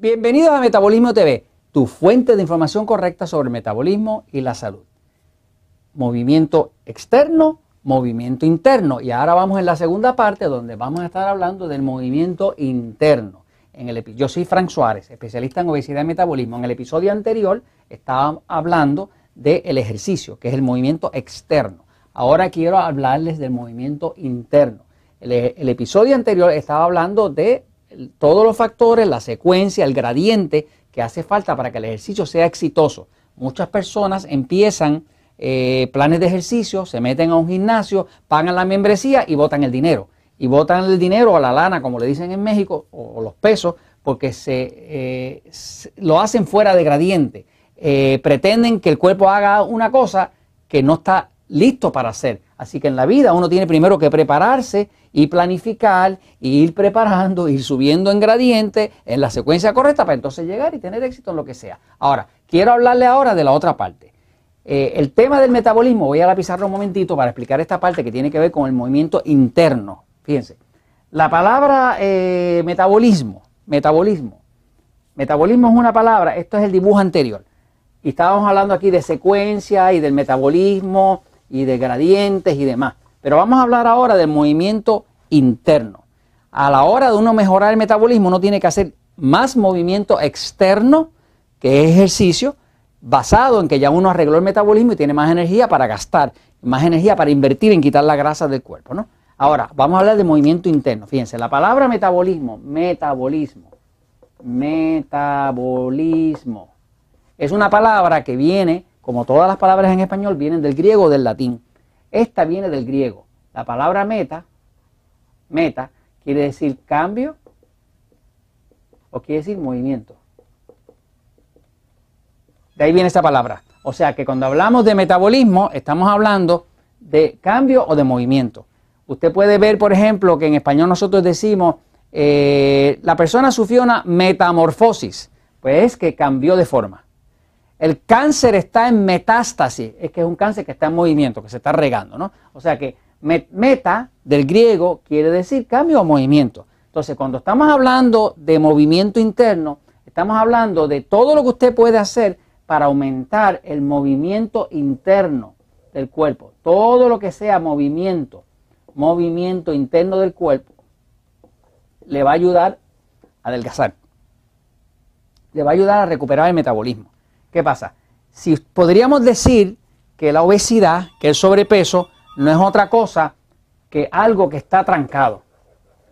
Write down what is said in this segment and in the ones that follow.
Bienvenidos a Metabolismo TV, tu fuente de información correcta sobre metabolismo y la salud. Movimiento externo, movimiento interno. Y ahora vamos en la segunda parte donde vamos a estar hablando del movimiento interno. En el, yo soy Frank Suárez, especialista en obesidad y metabolismo. En el episodio anterior estaba hablando del ejercicio, que es el movimiento externo. Ahora quiero hablarles del movimiento interno. el episodio anterior estaba hablando de todos los factores, la secuencia, el gradiente que hace falta para que el ejercicio sea exitoso. Muchas personas empiezan eh, planes de ejercicio, se meten a un gimnasio, pagan la membresía y votan el dinero. Y votan el dinero a la lana, como le dicen en México, o, los pesos, porque eh, se, lo hacen fuera de gradiente. Eh, pretenden que el cuerpo haga una cosa que no está listo para hacer. Así que en la vida uno tiene primero que prepararse y planificar, y ir preparando, ir subiendo en gradiente en la secuencia correcta para entonces llegar y tener éxito en lo que sea. Ahora, quiero hablarle ahora de la otra parte. Eh, el tema del metabolismo, voy a la pizarra un momentito para explicar esta parte que tiene que ver con el movimiento interno. Fíjense, la palabra eh, metabolismo, metabolismo, metabolismo es una palabra, esto es el dibujo anterior. Y estábamos hablando aquí de secuencia y del metabolismo y de gradientes y demás. Pero vamos a hablar ahora del movimiento interno. A la hora de uno mejorar el metabolismo, uno tiene que hacer más movimiento externo, que es ejercicio, basado en que ya uno arregló el metabolismo y tiene más energía para gastar, más energía para invertir en quitar la grasa del cuerpo. ¿no? Ahora, vamos a hablar de movimiento interno. Fíjense, la palabra metabolismo, metabolismo, metabolismo, es una palabra que viene, como todas las palabras en español, vienen del griego o del latín. Esta viene del griego. La palabra meta, meta, quiere decir cambio o quiere decir movimiento. De ahí viene esta palabra. O sea que cuando hablamos de metabolismo, estamos hablando de cambio o de movimiento. Usted puede ver, por ejemplo, que en español nosotros decimos, eh, la persona sufrió una metamorfosis, pues es que cambió de forma. El cáncer está en metástasis, es que es un cáncer que está en movimiento, que se está regando, ¿no? O sea que meta del griego quiere decir cambio o movimiento. Entonces, cuando estamos hablando de movimiento interno, estamos hablando de todo lo que usted puede hacer para aumentar el movimiento interno del cuerpo. Todo lo que sea movimiento, movimiento interno del cuerpo, le va a ayudar a adelgazar. Le va a ayudar a recuperar el metabolismo. ¿Qué pasa? Si podríamos decir que la obesidad, que el sobrepeso, no es otra cosa que algo que está trancado.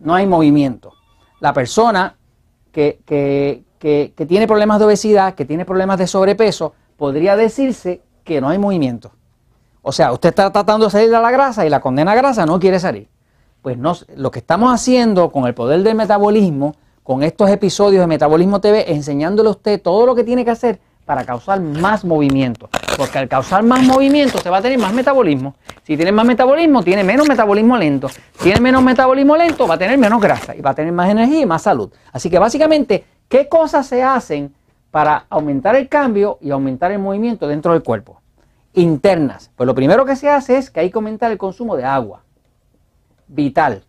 No hay movimiento. La persona que, tiene problemas de obesidad, que tiene problemas de sobrepeso, podría decirse que no hay movimiento. O sea, usted está tratando de salir de la grasa y la condena grasa no quiere salir. Pues no, lo que estamos haciendo con el poder del metabolismo, con estos episodios de Metabolismo TV, enseñándole a usted todo lo que tiene que hacer para causar más movimiento. Porque al causar más movimiento se va a tener más metabolismo. Si tiene más metabolismo, tiene menos metabolismo lento. Si tiene menos metabolismo lento, va a tener menos grasa y va a tener más energía y más salud. Así que básicamente, ¿qué cosas se hacen para aumentar el cambio y aumentar el movimiento dentro del cuerpo? Internas. Pues lo primero que se hace es que hay que aumentar el consumo de agua. Vital.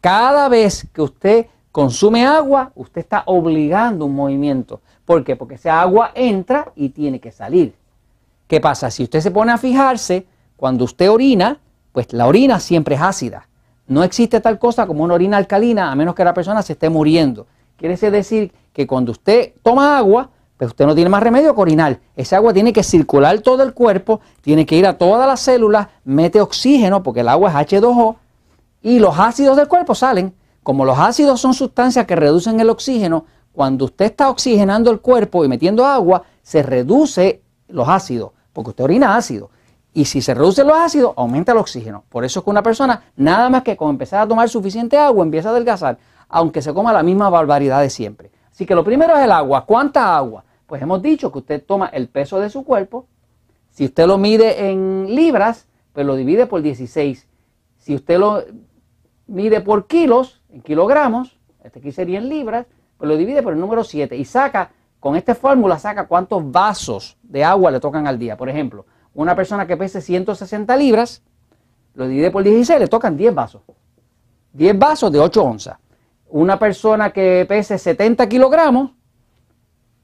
Cada vez que usted consume agua, usted está obligando un movimiento. ¿Por qué? Porque esa agua entra y tiene que salir. ¿Qué pasa? Si usted se pone a fijarse, cuando usted orina, pues la orina siempre es ácida. No existe tal cosa como una orina alcalina a menos que la persona se esté muriendo. Quiere decir que cuando usted toma agua, pues usted no tiene más remedio que orinar. Esa agua tiene que circular todo el cuerpo, tiene que ir a todas las células, mete oxígeno, porque el agua es H2O, y los ácidos del cuerpo salen. Como los ácidos son sustancias que reducen el oxígeno, cuando usted está oxigenando el cuerpo y metiendo agua, se reduce los ácidos, porque usted orina ácido. Y si se reduce los ácidos, aumenta el oxígeno. Por eso es que una persona, nada más que con empezar a tomar suficiente agua, empieza a adelgazar, aunque se coma la misma barbaridad de siempre. Así que lo primero es el agua. ¿Cuánta agua? Pues hemos dicho que usted toma el peso de su cuerpo. Si usted lo mide en libras, pues lo divide por 16. Si usted lo mide por kilos, en kilogramos, este aquí sería en libras, pues lo divide por el número 7 y saca, con esta fórmula saca cuántos vasos de agua le tocan al día. Por ejemplo, una persona que pese 160 libras, lo divide por 16, le tocan 10 vasos. 10 vasos de 8 onzas. Una persona que pese 70 kilogramos,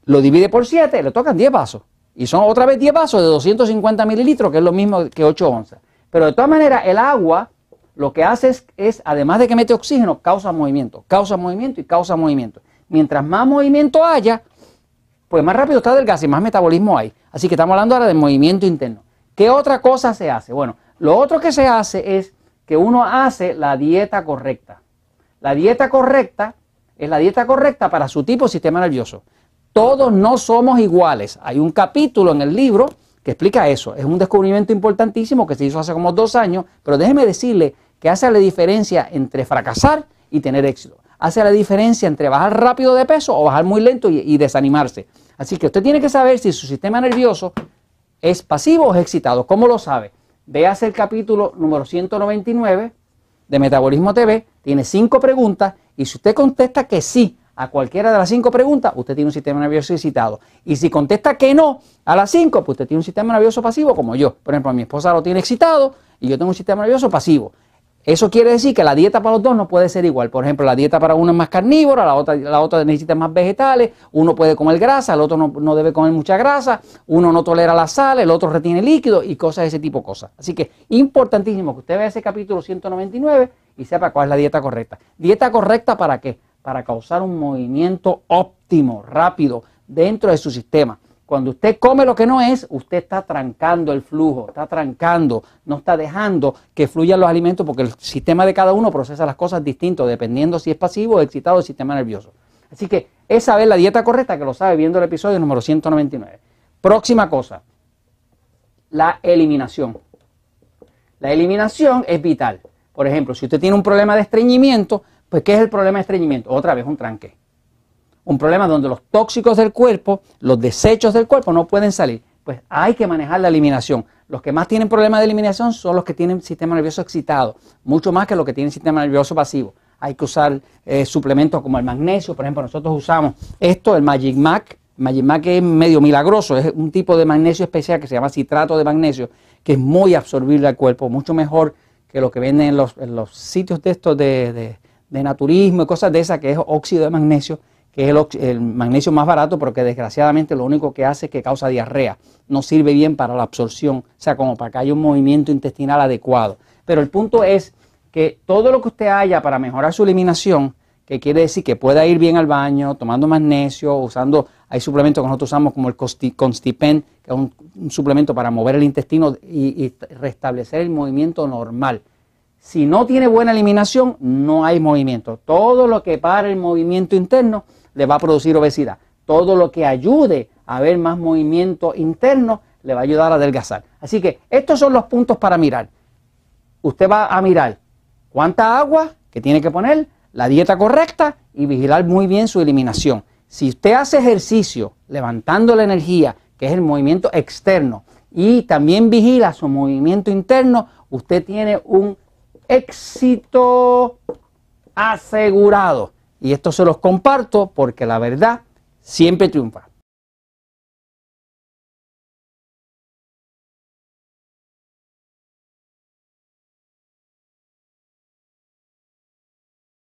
lo divide por 7, le tocan 10 vasos. Y son otra vez 10 vasos de 250 mililitros, que es lo mismo que 8 onzas. Pero de todas maneras, el agua lo que hace es, además de que mete oxígeno, causa movimiento, causa movimiento y causa movimiento. Mientras más movimiento haya, pues más rápido está del gas y más metabolismo hay. Así que estamos hablando ahora de movimiento interno. ¿Qué otra cosa se hace? Bueno, lo otro que se hace es que uno hace la dieta correcta. La dieta correcta es la dieta correcta para su tipo de sistema nervioso. Todos no somos iguales. Hay un capítulo en el libro que explica eso. Es un descubrimiento importantísimo que se hizo hace como dos años, pero déjeme decirle que hace la diferencia entre fracasar y tener éxito. Hace la diferencia entre bajar rápido de peso o bajar muy lento y, desanimarse. Así que usted tiene que saber si su sistema nervioso es pasivo o es excitado. ¿Cómo lo sabe? Véase el capítulo número 199 de Metabolismo TV. Tiene cinco preguntas y si usted contesta que sí a cualquiera de las cinco preguntas, usted tiene un sistema nervioso excitado. Y si contesta que no a las cinco, pues usted tiene un sistema nervioso pasivo como yo. Por ejemplo, mi esposa lo tiene excitado y yo tengo un sistema nervioso pasivo. Eso quiere decir que la dieta para los dos no puede ser igual. Por ejemplo, la dieta para uno es más carnívora, la otra, la otra necesita más vegetales, uno puede comer grasa, el otro no, no, debe comer mucha grasa, uno no tolera la sal, el otro retiene líquido y cosas de ese tipo de cosas. Así que importantísimo que usted vea ese capítulo 199 y sepa cuál es la dieta correcta. ¿Dieta correcta para qué? para causar un movimiento óptimo, rápido, dentro de su sistema. Cuando usted come lo que no es, usted está trancando el flujo, está trancando, no está dejando que fluyan los alimentos porque el sistema de cada uno procesa las cosas distinto, dependiendo si es pasivo o excitado el sistema nervioso. Así que esa es la dieta correcta que lo sabe viendo el episodio número 199. Próxima cosa, la eliminación. La eliminación es vital. Por ejemplo, si usted tiene un problema de estreñimiento, pues, ¿qué es el problema de estreñimiento? Otra vez un tranque. Un problema donde los tóxicos del cuerpo, los desechos del cuerpo no pueden salir. Pues hay que manejar la eliminación. Los que más tienen problemas de eliminación son los que tienen sistema nervioso excitado, mucho más que los que tienen sistema nervioso pasivo. Hay que usar eh, suplementos como el magnesio, por ejemplo, nosotros usamos esto, el Magic Mac. Magic Mac es medio milagroso, es un tipo de magnesio especial que se llama citrato de magnesio, que es muy absorbible al cuerpo, mucho mejor que lo que venden en los, sitios de estos de de naturismo y cosas de esas, que es óxido de magnesio, que es el, magnesio más barato, pero que desgraciadamente lo único que hace es que causa diarrea. No sirve bien para la absorción, o sea, como para que haya un movimiento intestinal adecuado. Pero el punto es que todo lo que usted haya para mejorar su eliminación, que quiere decir que pueda ir bien al baño, tomando magnesio, usando, hay suplementos que nosotros usamos como el Constipen, que es un, suplemento para mover el intestino y restablecer el movimiento normal. Si no tiene buena eliminación, no hay movimiento. Todo lo que para el movimiento interno le va a producir obesidad. Todo lo que ayude a haber más movimiento interno le va a ayudar a adelgazar. Así que estos son los puntos para mirar. Usted va a mirar cuánta agua que tiene que poner, la dieta correcta y vigilar muy bien su eliminación. Si usted hace ejercicio levantando la energía, que es el movimiento externo, y también vigila su movimiento interno, usted tiene un éxito asegurado. Y esto se los comparto porque la verdad siempre triunfa.